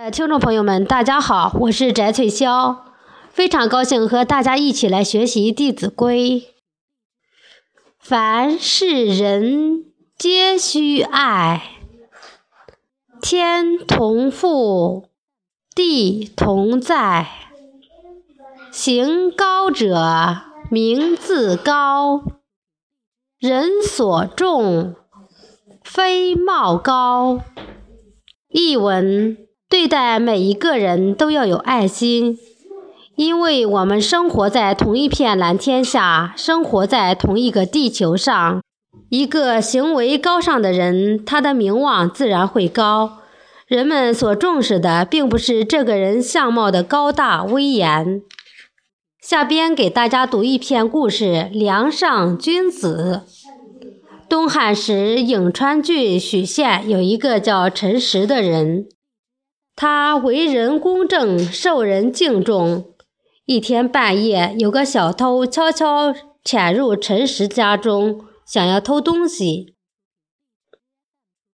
呃，听众朋友们，大家好，我是翟翠霄，非常高兴和大家一起来学习《弟子规》。凡是人皆须爱，天同覆，地同在。行高者，名自高，人所重，非貌高。译文。对待每一个人都要有爱心，因为我们生活在同一片蓝天下，生活在同一个地球上。一个行为高尚的人，他的名望自然会高。人们所重视的，并不是这个人相貌的高大威严。下边给大家读一篇故事《梁上君子》。东汉时，颍川郡许县有一个叫陈实的人。他为人公正，受人敬重。一天半夜，有个小偷悄悄潜入陈实家中，想要偷东西。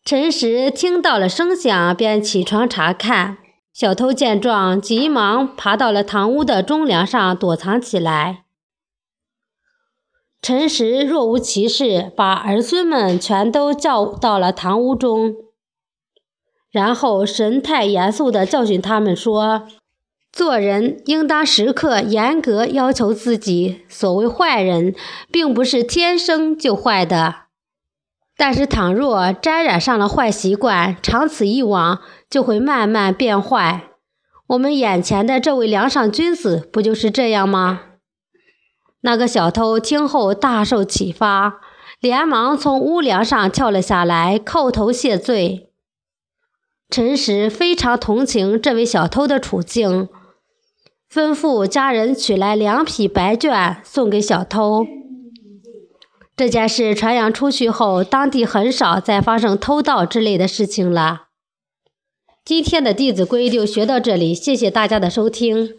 陈实听到了声响，便起床查看。小偷见状，急忙爬到了堂屋的中梁上躲藏起来。陈实若无其事，把儿孙们全都叫到了堂屋中。然后神态严肃地教训他们说：“做人应当时刻严格要求自己。所谓坏人，并不是天生就坏的，但是倘若沾染上了坏习惯，长此以往，就会慢慢变坏。我们眼前的这位梁上君子，不就是这样吗？”那个小偷听后大受启发，连忙从屋梁上跳了下来，叩头谢罪。陈实非常同情这位小偷的处境，吩咐家人取来两匹白绢送给小偷。这件事传扬出去后，当地很少再发生偷盗之类的事情了。今天的《弟子规》就学到这里，谢谢大家的收听。